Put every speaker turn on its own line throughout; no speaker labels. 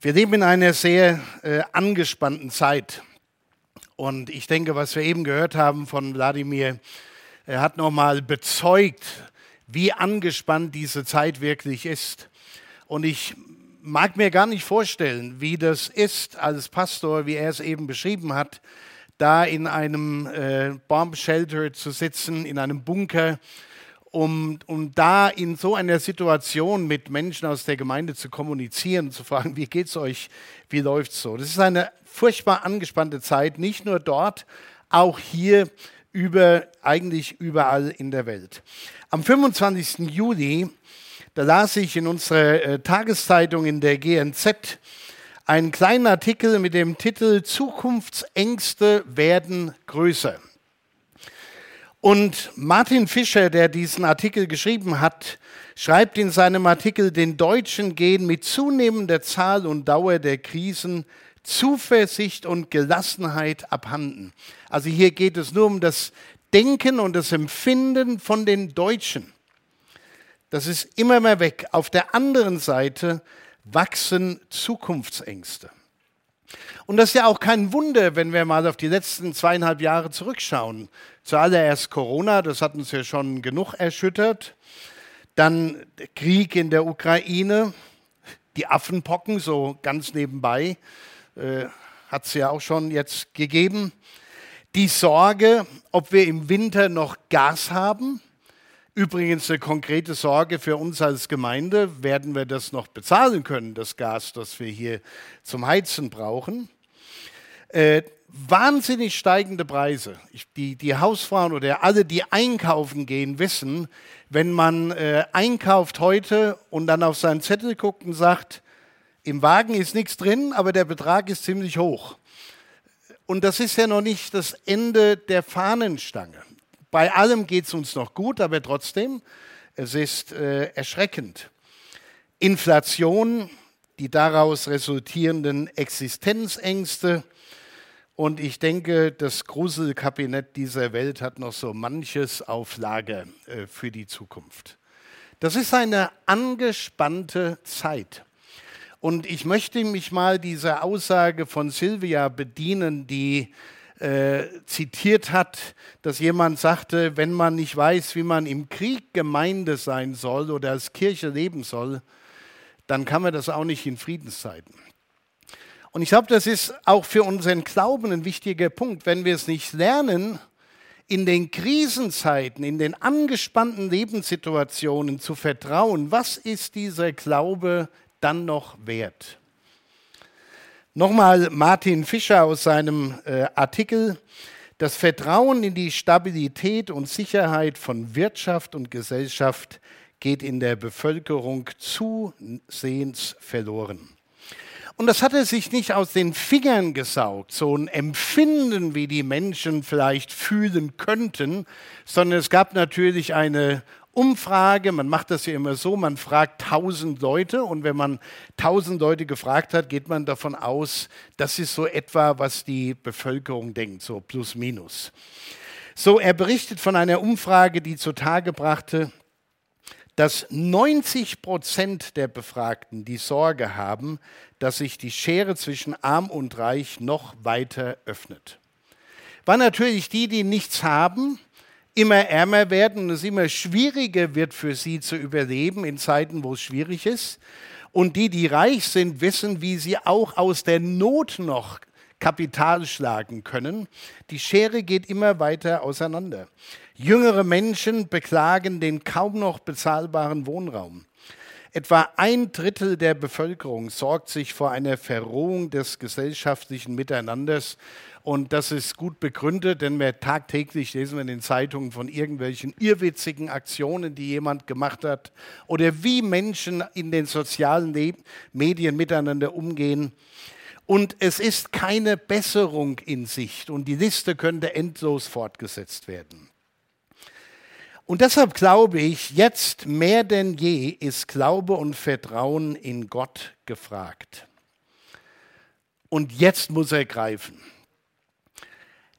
Wir leben in einer sehr äh, angespannten Zeit. Und ich denke, was wir eben gehört haben von Wladimir, er hat nochmal bezeugt, wie angespannt diese Zeit wirklich ist. Und ich mag mir gar nicht vorstellen, wie das ist als Pastor, wie er es eben beschrieben hat, da in einem äh, Bomb Shelter zu sitzen, in einem Bunker um, um da in so einer Situation mit Menschen aus der Gemeinde zu kommunizieren, zu fragen, wie geht es euch, wie läuft es so. Das ist eine furchtbar angespannte Zeit, nicht nur dort, auch hier über, eigentlich überall in der Welt. Am 25. Juli, da las ich in unserer äh, Tageszeitung in der GNZ einen kleinen Artikel mit dem Titel Zukunftsängste werden größer. Und Martin Fischer, der diesen Artikel geschrieben hat, schreibt in seinem Artikel, den Deutschen gehen mit zunehmender Zahl und Dauer der Krisen Zuversicht und Gelassenheit abhanden. Also hier geht es nur um das Denken und das Empfinden von den Deutschen. Das ist immer mehr weg. Auf der anderen Seite wachsen Zukunftsängste. Und das ist ja auch kein Wunder, wenn wir mal auf die letzten zweieinhalb Jahre zurückschauen. Zuallererst Corona, das hat uns ja schon genug erschüttert. Dann Krieg in der Ukraine, die Affenpocken, so ganz nebenbei, äh, hat es ja auch schon jetzt gegeben. Die Sorge, ob wir im Winter noch Gas haben. Übrigens eine konkrete Sorge für uns als Gemeinde, werden wir das noch bezahlen können, das Gas, das wir hier zum Heizen brauchen. Äh, wahnsinnig steigende Preise. Ich, die, die Hausfrauen oder alle, die einkaufen gehen, wissen, wenn man äh, einkauft heute und dann auf seinen Zettel guckt und sagt, im Wagen ist nichts drin, aber der Betrag ist ziemlich hoch. Und das ist ja noch nicht das Ende der Fahnenstange. Bei allem geht es uns noch gut, aber trotzdem, es ist äh, erschreckend. Inflation, die daraus resultierenden Existenzängste. Und ich denke, das Gruselkabinett dieser Welt hat noch so manches auf Lager äh, für die Zukunft. Das ist eine angespannte Zeit. Und ich möchte mich mal dieser Aussage von Silvia bedienen, die äh, zitiert hat, dass jemand sagte, wenn man nicht weiß, wie man im Krieg Gemeinde sein soll oder als Kirche leben soll, dann kann man das auch nicht in Friedenszeiten. Und ich glaube, das ist auch für unseren Glauben ein wichtiger Punkt. Wenn wir es nicht lernen, in den Krisenzeiten, in den angespannten Lebenssituationen zu vertrauen, was ist dieser Glaube dann noch wert? Nochmal Martin Fischer aus seinem äh, Artikel. Das Vertrauen in die Stabilität und Sicherheit von Wirtschaft und Gesellschaft geht in der Bevölkerung zusehends verloren. Und das hat er sich nicht aus den Fingern gesaugt, so ein Empfinden, wie die Menschen vielleicht fühlen könnten, sondern es gab natürlich eine Umfrage, man macht das ja immer so, man fragt tausend Leute und wenn man tausend Leute gefragt hat, geht man davon aus, das ist so etwa, was die Bevölkerung denkt, so plus minus. So, er berichtet von einer Umfrage, die zutage brachte, dass 90 Prozent der Befragten die Sorge haben, dass sich die Schere zwischen arm und reich noch weiter öffnet. War natürlich die, die nichts haben, immer ärmer werden und es immer schwieriger wird für sie zu überleben in Zeiten, wo es schwierig ist. Und die, die reich sind, wissen, wie sie auch aus der Not noch Kapital schlagen können. Die Schere geht immer weiter auseinander. Jüngere Menschen beklagen den kaum noch bezahlbaren Wohnraum. Etwa ein Drittel der Bevölkerung sorgt sich vor einer Verrohung des gesellschaftlichen Miteinanders und das ist gut begründet, denn wir tagtäglich lesen wir in den Zeitungen von irgendwelchen irrwitzigen Aktionen, die jemand gemacht hat oder wie Menschen in den sozialen Medien miteinander umgehen. Und es ist keine Besserung in Sicht und die Liste könnte endlos fortgesetzt werden. Und deshalb glaube ich, jetzt mehr denn je ist Glaube und Vertrauen in Gott gefragt. Und jetzt muss er greifen.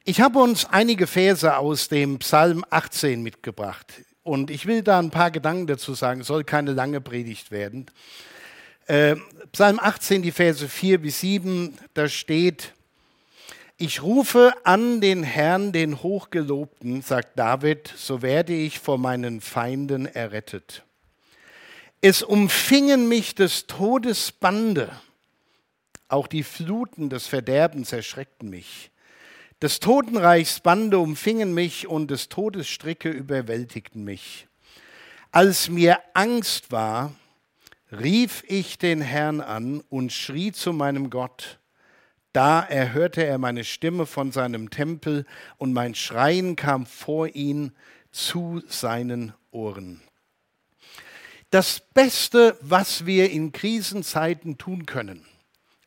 Ich habe uns einige Verse aus dem Psalm 18 mitgebracht und ich will da ein paar Gedanken dazu sagen, soll keine lange Predigt werden. Äh, Psalm 18, die Verse 4 bis 7, da steht, ich rufe an den Herrn, den Hochgelobten, sagt David, so werde ich vor meinen Feinden errettet. Es umfingen mich des Todes Bande, auch die Fluten des Verderbens erschreckten mich. Des Totenreichs Bande umfingen mich und des Todes Stricke überwältigten mich. Als mir Angst war, rief ich den Herrn an und schrie zu meinem Gott. Da erhörte er meine Stimme von seinem Tempel und mein Schreien kam vor ihn zu seinen Ohren. Das Beste, was wir in Krisenzeiten tun können,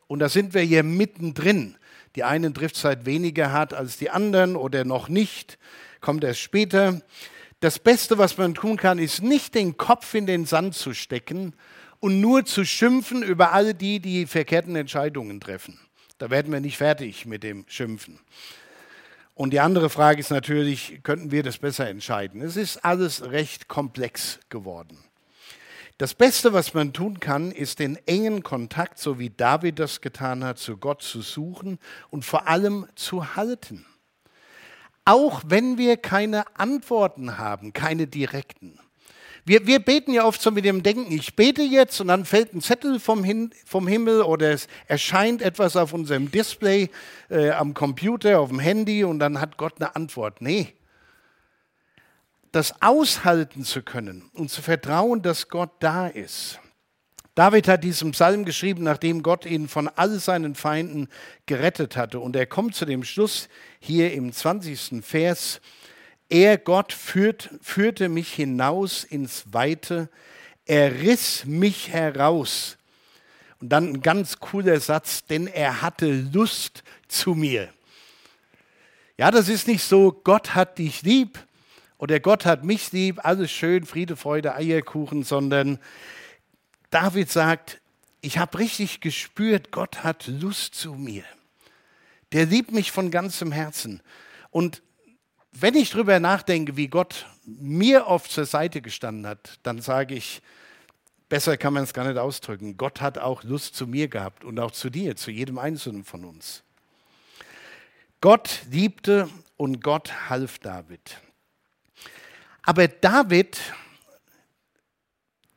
und da sind wir hier mittendrin, die einen trifft es halt weniger hart als die anderen oder noch nicht, kommt erst später. Das Beste, was man tun kann, ist nicht den Kopf in den Sand zu stecken und nur zu schimpfen über all die, die verkehrten Entscheidungen treffen. Da werden wir nicht fertig mit dem Schimpfen. Und die andere Frage ist natürlich, könnten wir das besser entscheiden? Es ist alles recht komplex geworden. Das Beste, was man tun kann, ist den engen Kontakt, so wie David das getan hat, zu Gott zu suchen und vor allem zu halten. Auch wenn wir keine Antworten haben, keine direkten. Wir, wir beten ja oft so mit dem Denken, ich bete jetzt und dann fällt ein Zettel vom, Hin, vom Himmel oder es erscheint etwas auf unserem Display äh, am Computer, auf dem Handy und dann hat Gott eine Antwort. Nee, das aushalten zu können und zu vertrauen, dass Gott da ist. David hat diesen Psalm geschrieben, nachdem Gott ihn von all seinen Feinden gerettet hatte. Und er kommt zu dem Schluss hier im 20. Vers, er, Gott, führt, führte mich hinaus ins Weite, er riss mich heraus. Und dann ein ganz cooler Satz, denn er hatte Lust zu mir. Ja, das ist nicht so, Gott hat dich lieb, oder Gott hat mich lieb, alles schön, Friede, Freude, Eierkuchen, sondern David sagt, ich habe richtig gespürt, Gott hat Lust zu mir. Der liebt mich von ganzem Herzen. Und wenn ich darüber nachdenke, wie Gott mir oft zur Seite gestanden hat, dann sage ich, besser kann man es gar nicht ausdrücken. Gott hat auch Lust zu mir gehabt und auch zu dir, zu jedem Einzelnen von uns. Gott liebte und Gott half David. Aber David,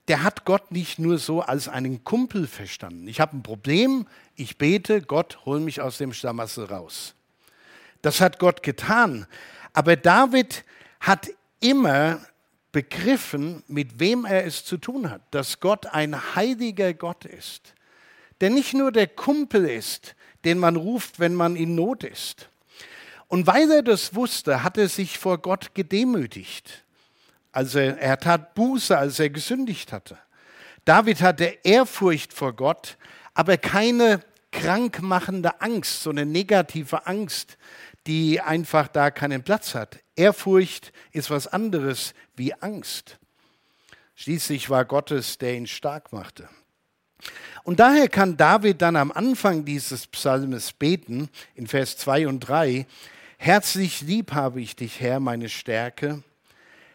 der hat Gott nicht nur so als einen Kumpel verstanden. Ich habe ein Problem, ich bete, Gott, hol mich aus dem Schlamassel raus. Das hat Gott getan. Aber David hat immer begriffen, mit wem er es zu tun hat, dass Gott ein heiliger Gott ist, der nicht nur der Kumpel ist, den man ruft, wenn man in Not ist. Und weil er das wusste, hat er sich vor Gott gedemütigt. Also er tat Buße, als er gesündigt hatte. David hatte Ehrfurcht vor Gott, aber keine krankmachende Angst, so eine negative Angst, die einfach da keinen Platz hat. Ehrfurcht ist was anderes wie Angst. Schließlich war Gottes, der ihn stark machte. Und daher kann David dann am Anfang dieses Psalmes beten, in Vers 2 und 3, Herzlich lieb habe ich dich, Herr, meine Stärke.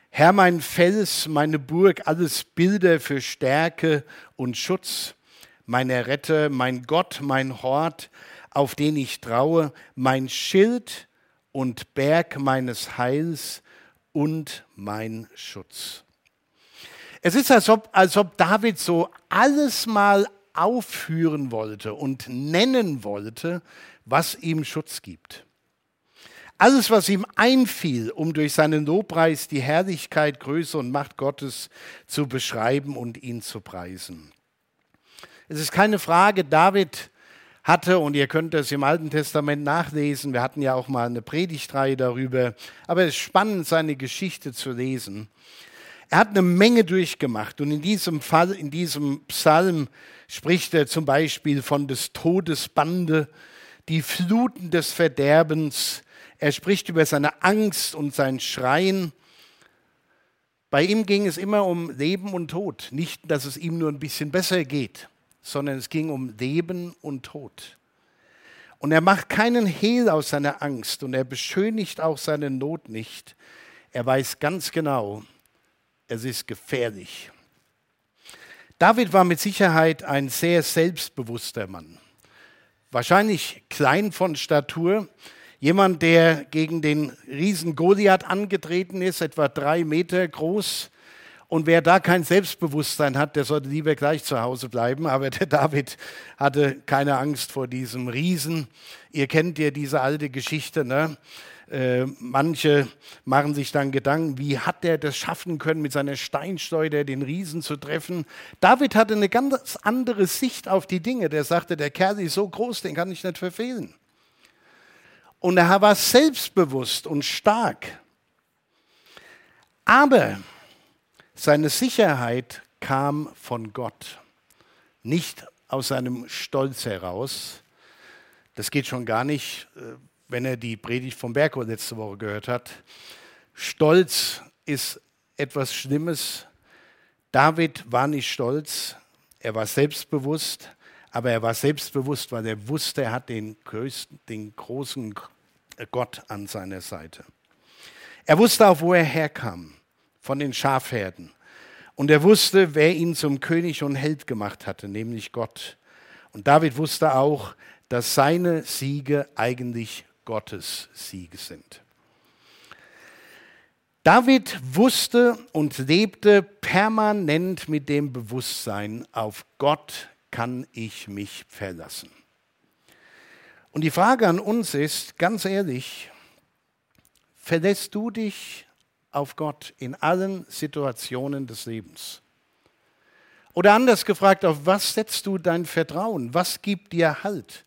Herr, mein Fels, meine Burg, alles Bilder für Stärke und Schutz, mein Erretter, mein Gott, mein Hort, auf den ich traue, mein Schild und Berg meines Heils und mein Schutz. Es ist, als ob, als ob David so alles mal aufführen wollte und nennen wollte, was ihm Schutz gibt. Alles, was ihm einfiel, um durch seinen Lobpreis die Herrlichkeit, Größe und Macht Gottes zu beschreiben und ihn zu preisen. Es ist keine Frage, David hatte, und ihr könnt das im Alten Testament nachlesen, wir hatten ja auch mal eine Predigtreihe darüber, aber es ist spannend, seine Geschichte zu lesen. Er hat eine Menge durchgemacht und in diesem Fall, in diesem Psalm spricht er zum Beispiel von des Todes Bande, die Fluten des Verderbens, er spricht über seine Angst und sein Schreien. Bei ihm ging es immer um Leben und Tod. Nicht, dass es ihm nur ein bisschen besser geht, sondern es ging um Leben und Tod. Und er macht keinen Hehl aus seiner Angst und er beschönigt auch seine Not nicht. Er weiß ganz genau, es ist gefährlich. David war mit Sicherheit ein sehr selbstbewusster Mann. Wahrscheinlich klein von Statur, jemand, der gegen den Riesen Goliath angetreten ist, etwa drei Meter groß. Und wer da kein Selbstbewusstsein hat, der sollte lieber gleich zu Hause bleiben. Aber der David hatte keine Angst vor diesem Riesen. Ihr kennt ja diese alte Geschichte, ne? Äh, manche machen sich dann Gedanken, wie hat der das schaffen können, mit seiner Steinschleuder den Riesen zu treffen. David hatte eine ganz andere Sicht auf die Dinge. Der sagte, der Kerl ist so groß, den kann ich nicht verfehlen. Und er war selbstbewusst und stark. Aber seine Sicherheit kam von Gott, nicht aus seinem Stolz heraus. Das geht schon gar nicht äh, wenn er die Predigt vom Berghof letzte Woche gehört hat. Stolz ist etwas Schlimmes. David war nicht stolz, er war selbstbewusst, aber er war selbstbewusst, weil er wusste, er hat den, größten, den großen Gott an seiner Seite. Er wusste auch, wo er herkam, von den Schafherden. Und er wusste, wer ihn zum König und Held gemacht hatte, nämlich Gott. Und David wusste auch, dass seine Siege eigentlich Gottes Siege sind. David wusste und lebte permanent mit dem Bewusstsein, auf Gott kann ich mich verlassen. Und die Frage an uns ist, ganz ehrlich, verlässt du dich auf Gott in allen Situationen des Lebens? Oder anders gefragt, auf was setzt du dein Vertrauen? Was gibt dir Halt?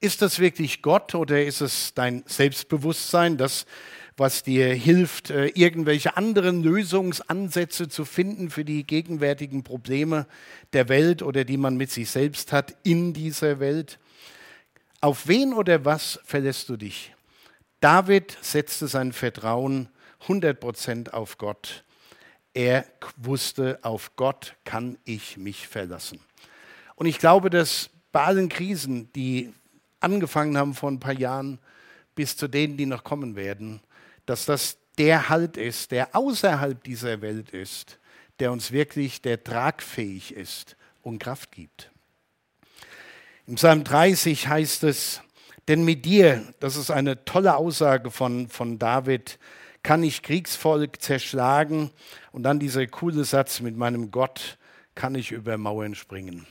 Ist das wirklich Gott oder ist es dein Selbstbewusstsein, das, was dir hilft, äh, irgendwelche anderen Lösungsansätze zu finden für die gegenwärtigen Probleme der Welt oder die man mit sich selbst hat in dieser Welt? Auf wen oder was verlässt du dich? David setzte sein Vertrauen 100% auf Gott. Er wusste, auf Gott kann ich mich verlassen. Und ich glaube, dass bei allen Krisen, die angefangen haben vor ein paar Jahren, bis zu denen, die noch kommen werden, dass das der Halt ist, der außerhalb dieser Welt ist, der uns wirklich, der tragfähig ist und Kraft gibt. Im Psalm 30 heißt es, denn mit dir, das ist eine tolle Aussage von, von David, kann ich Kriegsvolk zerschlagen. Und dann dieser coole Satz, mit meinem Gott kann ich über Mauern springen.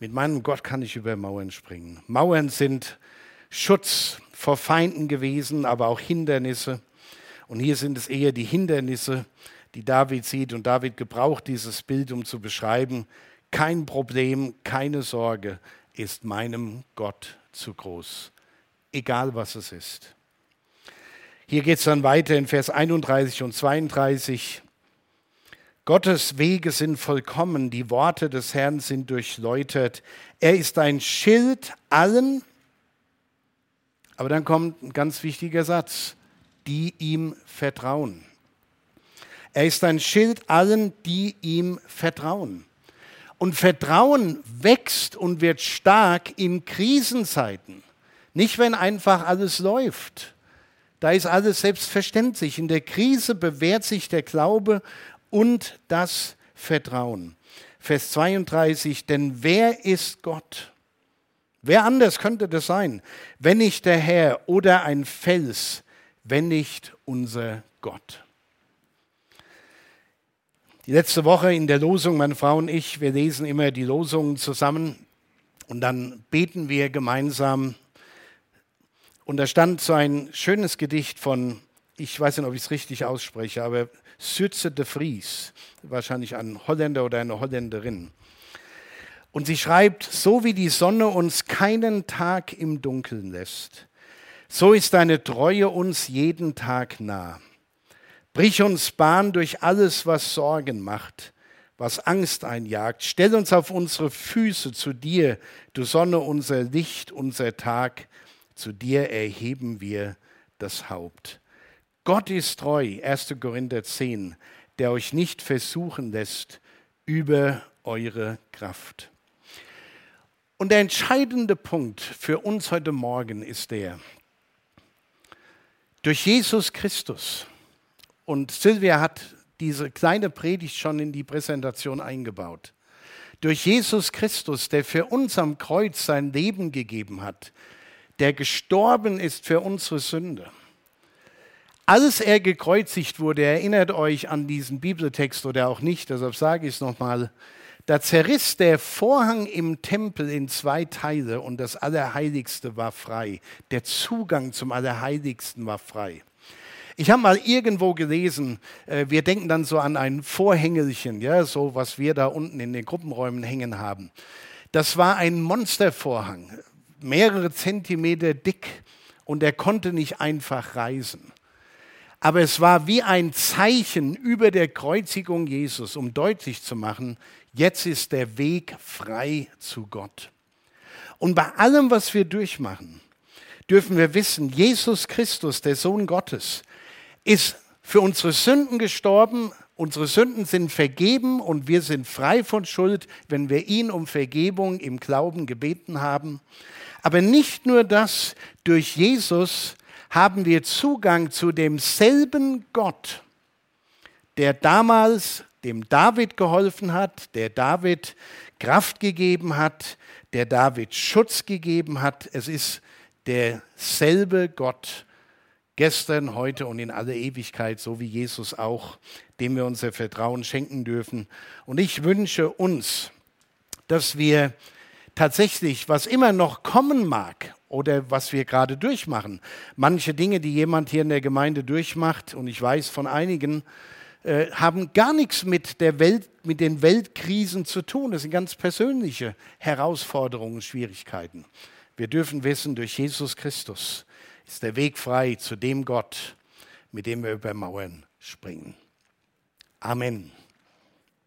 Mit meinem Gott kann ich über Mauern springen. Mauern sind Schutz vor Feinden gewesen, aber auch Hindernisse. Und hier sind es eher die Hindernisse, die David sieht. Und David gebraucht dieses Bild, um zu beschreiben, kein Problem, keine Sorge ist meinem Gott zu groß, egal was es ist. Hier geht es dann weiter in Vers 31 und 32. Gottes Wege sind vollkommen, die Worte des Herrn sind durchläutert. Er ist ein Schild allen, aber dann kommt ein ganz wichtiger Satz, die ihm vertrauen. Er ist ein Schild allen, die ihm vertrauen. Und Vertrauen wächst und wird stark in Krisenzeiten. Nicht, wenn einfach alles läuft. Da ist alles selbstverständlich. In der Krise bewährt sich der Glaube und das Vertrauen. Vers 32, denn wer ist Gott? Wer anders könnte das sein, wenn nicht der Herr oder ein Fels, wenn nicht unser Gott? Die letzte Woche in der Losung, meine Frau und ich, wir lesen immer die Losungen zusammen und dann beten wir gemeinsam. Und da stand so ein schönes Gedicht von, ich weiß nicht, ob ich es richtig ausspreche, aber Sürze de Vries, wahrscheinlich ein Holländer oder eine Holländerin. Und sie schreibt, so wie die Sonne uns keinen Tag im Dunkeln lässt, so ist deine Treue uns jeden Tag nah. Brich uns Bahn durch alles, was Sorgen macht, was Angst einjagt. Stell uns auf unsere Füße zu dir, du Sonne, unser Licht, unser Tag. Zu dir erheben wir das Haupt. Gott ist treu, 1. Korinther 10, der euch nicht versuchen lässt über eure Kraft. Und der entscheidende Punkt für uns heute Morgen ist der, durch Jesus Christus, und Silvia hat diese kleine Predigt schon in die Präsentation eingebaut, Durch Jesus Christus, der für uns am Kreuz sein Leben gegeben hat, der gestorben ist für unsere Sünde. Als er gekreuzigt wurde, erinnert euch an diesen Bibeltext oder auch nicht, deshalb sage ich es nochmal, da zerriss der Vorhang im Tempel in zwei Teile und das Allerheiligste war frei. Der Zugang zum Allerheiligsten war frei. Ich habe mal irgendwo gelesen, äh, wir denken dann so an ein Vorhängelchen, ja, so was wir da unten in den Gruppenräumen hängen haben. Das war ein Monstervorhang, mehrere Zentimeter dick und er konnte nicht einfach reisen. Aber es war wie ein Zeichen über der Kreuzigung Jesus, um deutlich zu machen, jetzt ist der Weg frei zu Gott. Und bei allem, was wir durchmachen, dürfen wir wissen, Jesus Christus, der Sohn Gottes, ist für unsere Sünden gestorben. Unsere Sünden sind vergeben und wir sind frei von Schuld, wenn wir ihn um Vergebung im Glauben gebeten haben. Aber nicht nur das, durch Jesus haben wir Zugang zu demselben Gott, der damals dem David geholfen hat, der David Kraft gegeben hat, der David Schutz gegeben hat. Es ist derselbe Gott, gestern, heute und in alle Ewigkeit, so wie Jesus auch, dem wir unser Vertrauen schenken dürfen. Und ich wünsche uns, dass wir tatsächlich, was immer noch kommen mag oder was wir gerade durchmachen, manche Dinge, die jemand hier in der Gemeinde durchmacht, und ich weiß von einigen, äh, haben gar nichts mit, der Welt, mit den Weltkrisen zu tun. Das sind ganz persönliche Herausforderungen, Schwierigkeiten. Wir dürfen wissen, durch Jesus Christus ist der Weg frei zu dem Gott, mit dem wir über Mauern springen. Amen.